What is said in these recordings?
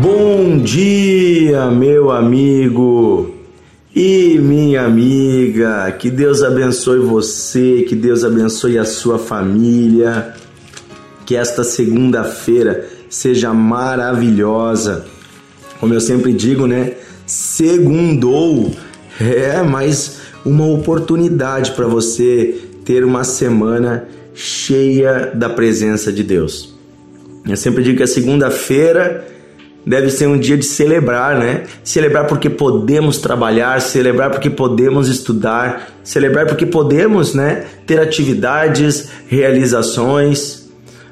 Bom dia, meu amigo e minha amiga. Que Deus abençoe você, que Deus abençoe a sua família. Que esta segunda-feira seja maravilhosa. Como eu sempre digo, né? Segundou. É, mais uma oportunidade para você ter uma semana cheia da presença de Deus. Eu sempre digo que a segunda-feira deve ser um dia de celebrar, né? Celebrar porque podemos trabalhar, celebrar porque podemos estudar, celebrar porque podemos, né, ter atividades, realizações.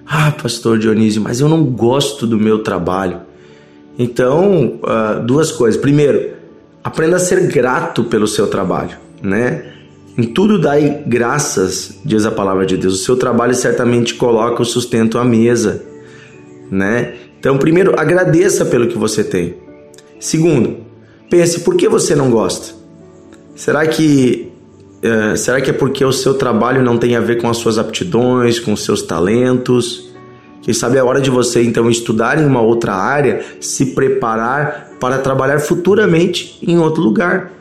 Ah, pastor Dionísio, mas eu não gosto do meu trabalho. Então, uh, duas coisas. Primeiro, aprenda a ser grato pelo seu trabalho, né? Em tudo dai graças, diz a palavra de Deus. O seu trabalho certamente coloca o sustento à mesa, né? Então, primeiro, agradeça pelo que você tem. Segundo, pense por que você não gosta. Será que é, será que é porque o seu trabalho não tem a ver com as suas aptidões, com os seus talentos? Quem sabe é hora de você então estudar em uma outra área, se preparar para trabalhar futuramente em outro lugar.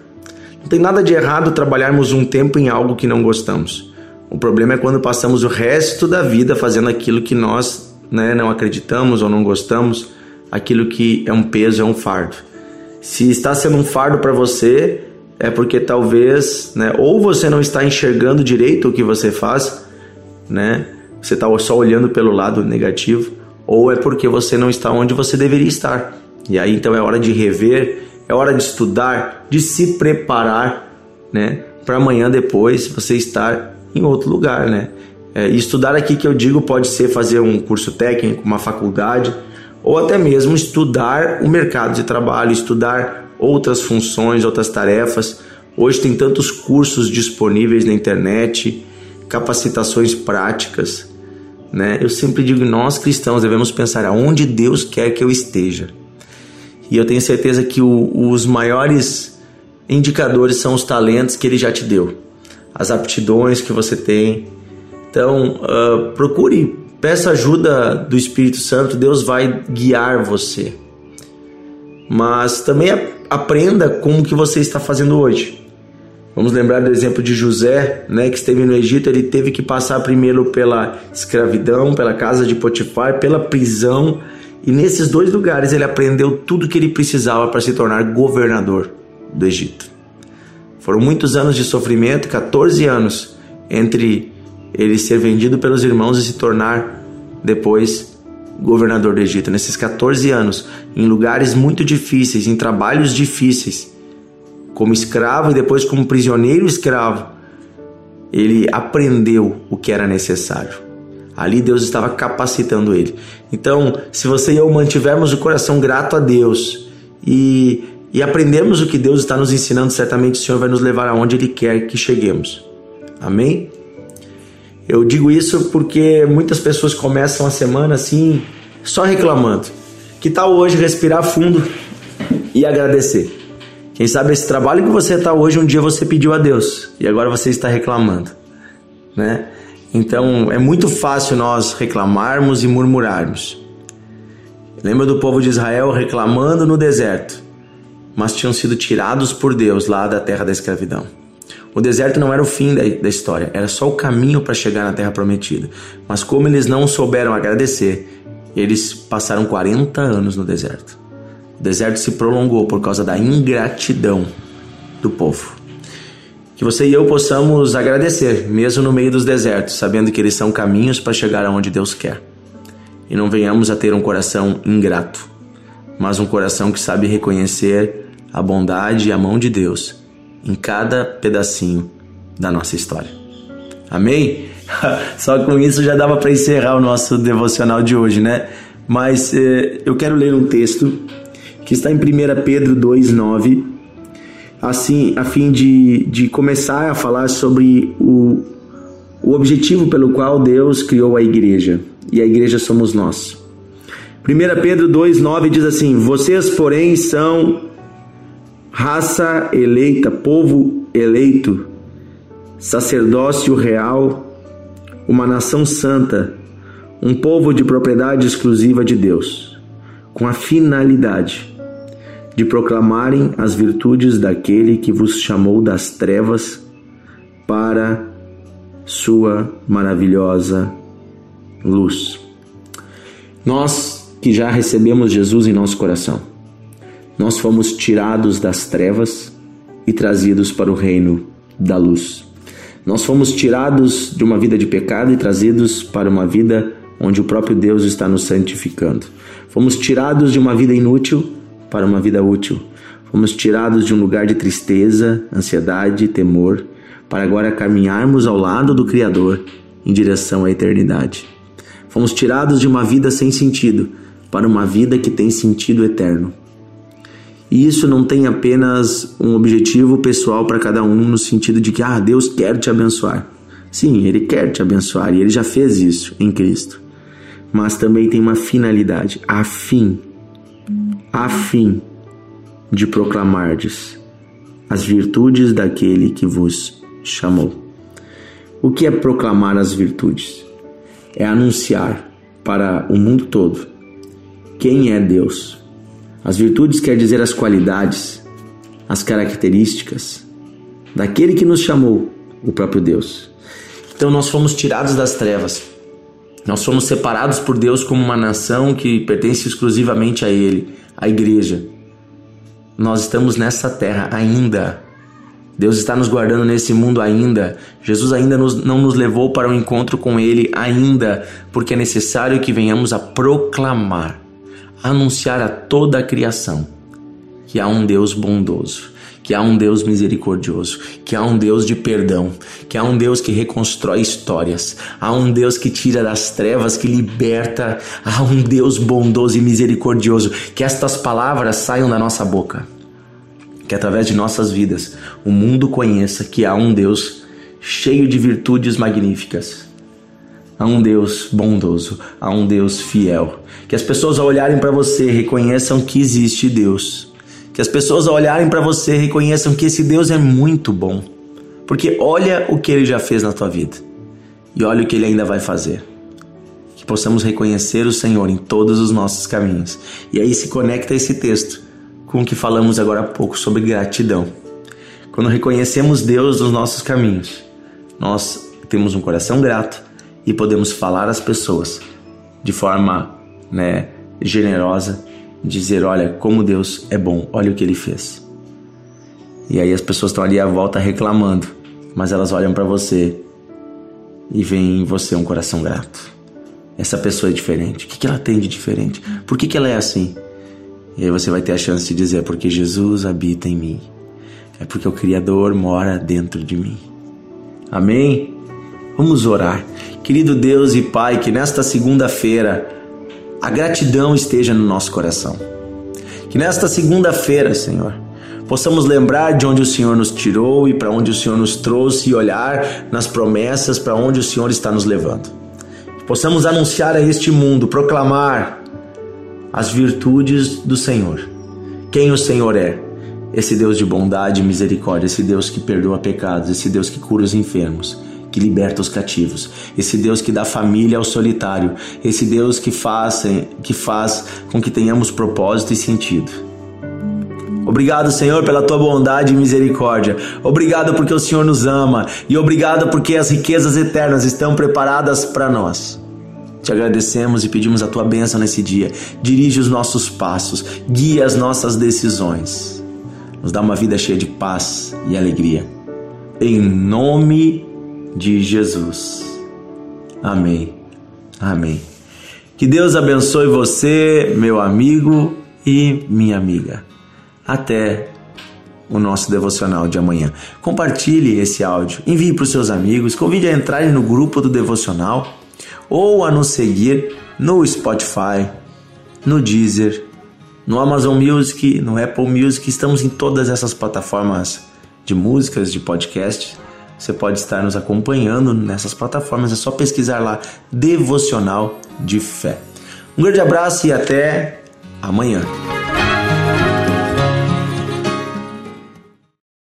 Não tem nada de errado trabalharmos um tempo em algo que não gostamos. O problema é quando passamos o resto da vida fazendo aquilo que nós né, não acreditamos ou não gostamos, aquilo que é um peso, é um fardo. Se está sendo um fardo para você, é porque talvez, né, ou você não está enxergando direito o que você faz, né? Você está só olhando pelo lado negativo, ou é porque você não está onde você deveria estar. E aí então é hora de rever, é hora de estudar, de se preparar, né, para amanhã depois você estar em outro lugar, né? É, estudar aqui que eu digo pode ser fazer um curso técnico, uma faculdade, ou até mesmo estudar o mercado de trabalho, estudar outras funções, outras tarefas. Hoje tem tantos cursos disponíveis na internet, capacitações práticas. Né? Eu sempre digo, nós cristãos devemos pensar aonde Deus quer que eu esteja. E eu tenho certeza que o, os maiores indicadores são os talentos que Ele já te deu, as aptidões que você tem, então, uh, procure, peça ajuda do Espírito Santo, Deus vai guiar você. Mas também aprenda como que você está fazendo hoje. Vamos lembrar do exemplo de José, né, que esteve no Egito, ele teve que passar primeiro pela escravidão, pela casa de Potifar, pela prisão, e nesses dois lugares ele aprendeu tudo que ele precisava para se tornar governador do Egito. Foram muitos anos de sofrimento, 14 anos entre ele ser vendido pelos irmãos e se tornar depois governador do Egito. Nesses 14 anos, em lugares muito difíceis, em trabalhos difíceis, como escravo e depois como prisioneiro escravo, ele aprendeu o que era necessário. Ali Deus estava capacitando ele. Então, se você e eu mantivermos o coração grato a Deus e, e aprendermos o que Deus está nos ensinando, certamente o Senhor vai nos levar aonde Ele quer que cheguemos. Amém? Eu digo isso porque muitas pessoas começam a semana assim, só reclamando. Que tal hoje respirar fundo e agradecer? Quem sabe esse trabalho que você está hoje, um dia você pediu a Deus e agora você está reclamando, né? Então é muito fácil nós reclamarmos e murmurarmos. Lembra do povo de Israel reclamando no deserto, mas tinham sido tirados por Deus lá da terra da escravidão. O deserto não era o fim da, da história, era só o caminho para chegar na terra prometida. Mas como eles não souberam agradecer, eles passaram 40 anos no deserto. O deserto se prolongou por causa da ingratidão do povo. Que você e eu possamos agradecer, mesmo no meio dos desertos, sabendo que eles são caminhos para chegar aonde Deus quer. E não venhamos a ter um coração ingrato, mas um coração que sabe reconhecer a bondade e a mão de Deus em cada pedacinho da nossa história. Amém? Só com isso já dava para encerrar o nosso devocional de hoje, né? Mas eh, eu quero ler um texto que está em 1 Pedro 2,9, assim, a fim de, de começar a falar sobre o, o objetivo pelo qual Deus criou a igreja. E a igreja somos nós. 1 Pedro 2,9 diz assim: Vocês, porém, são raça eleita, povo eleito, sacerdócio real, uma nação santa, um povo de propriedade exclusiva de Deus. com a finalidade de proclamarem as virtudes daquele que vos chamou das trevas para sua maravilhosa luz. Nós que já recebemos Jesus em nosso coração, nós fomos tirados das trevas e trazidos para o reino da luz. Nós fomos tirados de uma vida de pecado e trazidos para uma vida onde o próprio Deus está nos santificando. Fomos tirados de uma vida inútil para uma vida útil. Fomos tirados de um lugar de tristeza, ansiedade temor para agora caminharmos ao lado do Criador em direção à eternidade. Fomos tirados de uma vida sem sentido para uma vida que tem sentido eterno. E isso não tem apenas um objetivo pessoal para cada um, no sentido de que ah, Deus quer te abençoar. Sim, Ele quer te abençoar e Ele já fez isso em Cristo. Mas também tem uma finalidade, a fim, a fim de proclamardes as virtudes daquele que vos chamou. O que é proclamar as virtudes? É anunciar para o mundo todo quem é Deus. As virtudes quer dizer as qualidades, as características daquele que nos chamou, o próprio Deus. Então nós fomos tirados das trevas. Nós fomos separados por Deus como uma nação que pertence exclusivamente a Ele, a igreja. Nós estamos nessa terra ainda Deus está nos guardando nesse mundo ainda. Jesus ainda nos, não nos levou para o um encontro com Ele ainda, porque é necessário que venhamos a proclamar, anunciar a toda a criação que há um Deus bondoso, que há um Deus misericordioso, que há um Deus de perdão, que há um Deus que reconstrói histórias, há um Deus que tira das trevas, que liberta, há um Deus bondoso e misericordioso. Que estas palavras saiam da nossa boca que através de nossas vidas o mundo conheça que há um Deus cheio de virtudes magníficas. Há um Deus bondoso, há um Deus fiel. Que as pessoas ao olharem para você reconheçam que existe Deus. Que as pessoas ao olharem para você reconheçam que esse Deus é muito bom. Porque olha o que ele já fez na tua vida e olha o que ele ainda vai fazer. Que possamos reconhecer o Senhor em todos os nossos caminhos. E aí se conecta esse texto com o que falamos agora há pouco sobre gratidão. Quando reconhecemos Deus nos nossos caminhos, nós temos um coração grato e podemos falar às pessoas de forma né, generosa, dizer: Olha, como Deus é bom, olha o que ele fez. E aí as pessoas estão ali à volta reclamando, mas elas olham para você e veem em você um coração grato. Essa pessoa é diferente. O que ela tem de diferente? Por que ela é assim? E aí você vai ter a chance de dizer: é porque Jesus habita em mim. É porque o Criador mora dentro de mim. Amém? Vamos orar. Querido Deus e Pai, que nesta segunda-feira a gratidão esteja no nosso coração. Que nesta segunda-feira, Senhor, possamos lembrar de onde o Senhor nos tirou e para onde o Senhor nos trouxe e olhar nas promessas para onde o Senhor está nos levando. Que possamos anunciar a este mundo, proclamar as virtudes do Senhor. Quem o Senhor é? Esse Deus de bondade e misericórdia, esse Deus que perdoa pecados, esse Deus que cura os enfermos, que liberta os cativos, esse Deus que dá família ao solitário, esse Deus que faz, que faz com que tenhamos propósito e sentido. Obrigado, Senhor, pela tua bondade e misericórdia. Obrigado porque o Senhor nos ama e obrigado porque as riquezas eternas estão preparadas para nós. Te agradecemos e pedimos a tua bênção nesse dia. Dirige os nossos passos, guia as nossas decisões. Nos dá uma vida cheia de paz e alegria. Em nome de Jesus. Amém. Amém. Que Deus abençoe você, meu amigo e minha amiga. Até o nosso devocional de amanhã. Compartilhe esse áudio, envie para os seus amigos, convide a entrarem no grupo do devocional ou a nos seguir no Spotify, no Deezer, no Amazon Music, no Apple Music. Estamos em todas essas plataformas de músicas, de podcast. Você pode estar nos acompanhando nessas plataformas, é só pesquisar lá Devocional de Fé. Um grande abraço e até amanhã.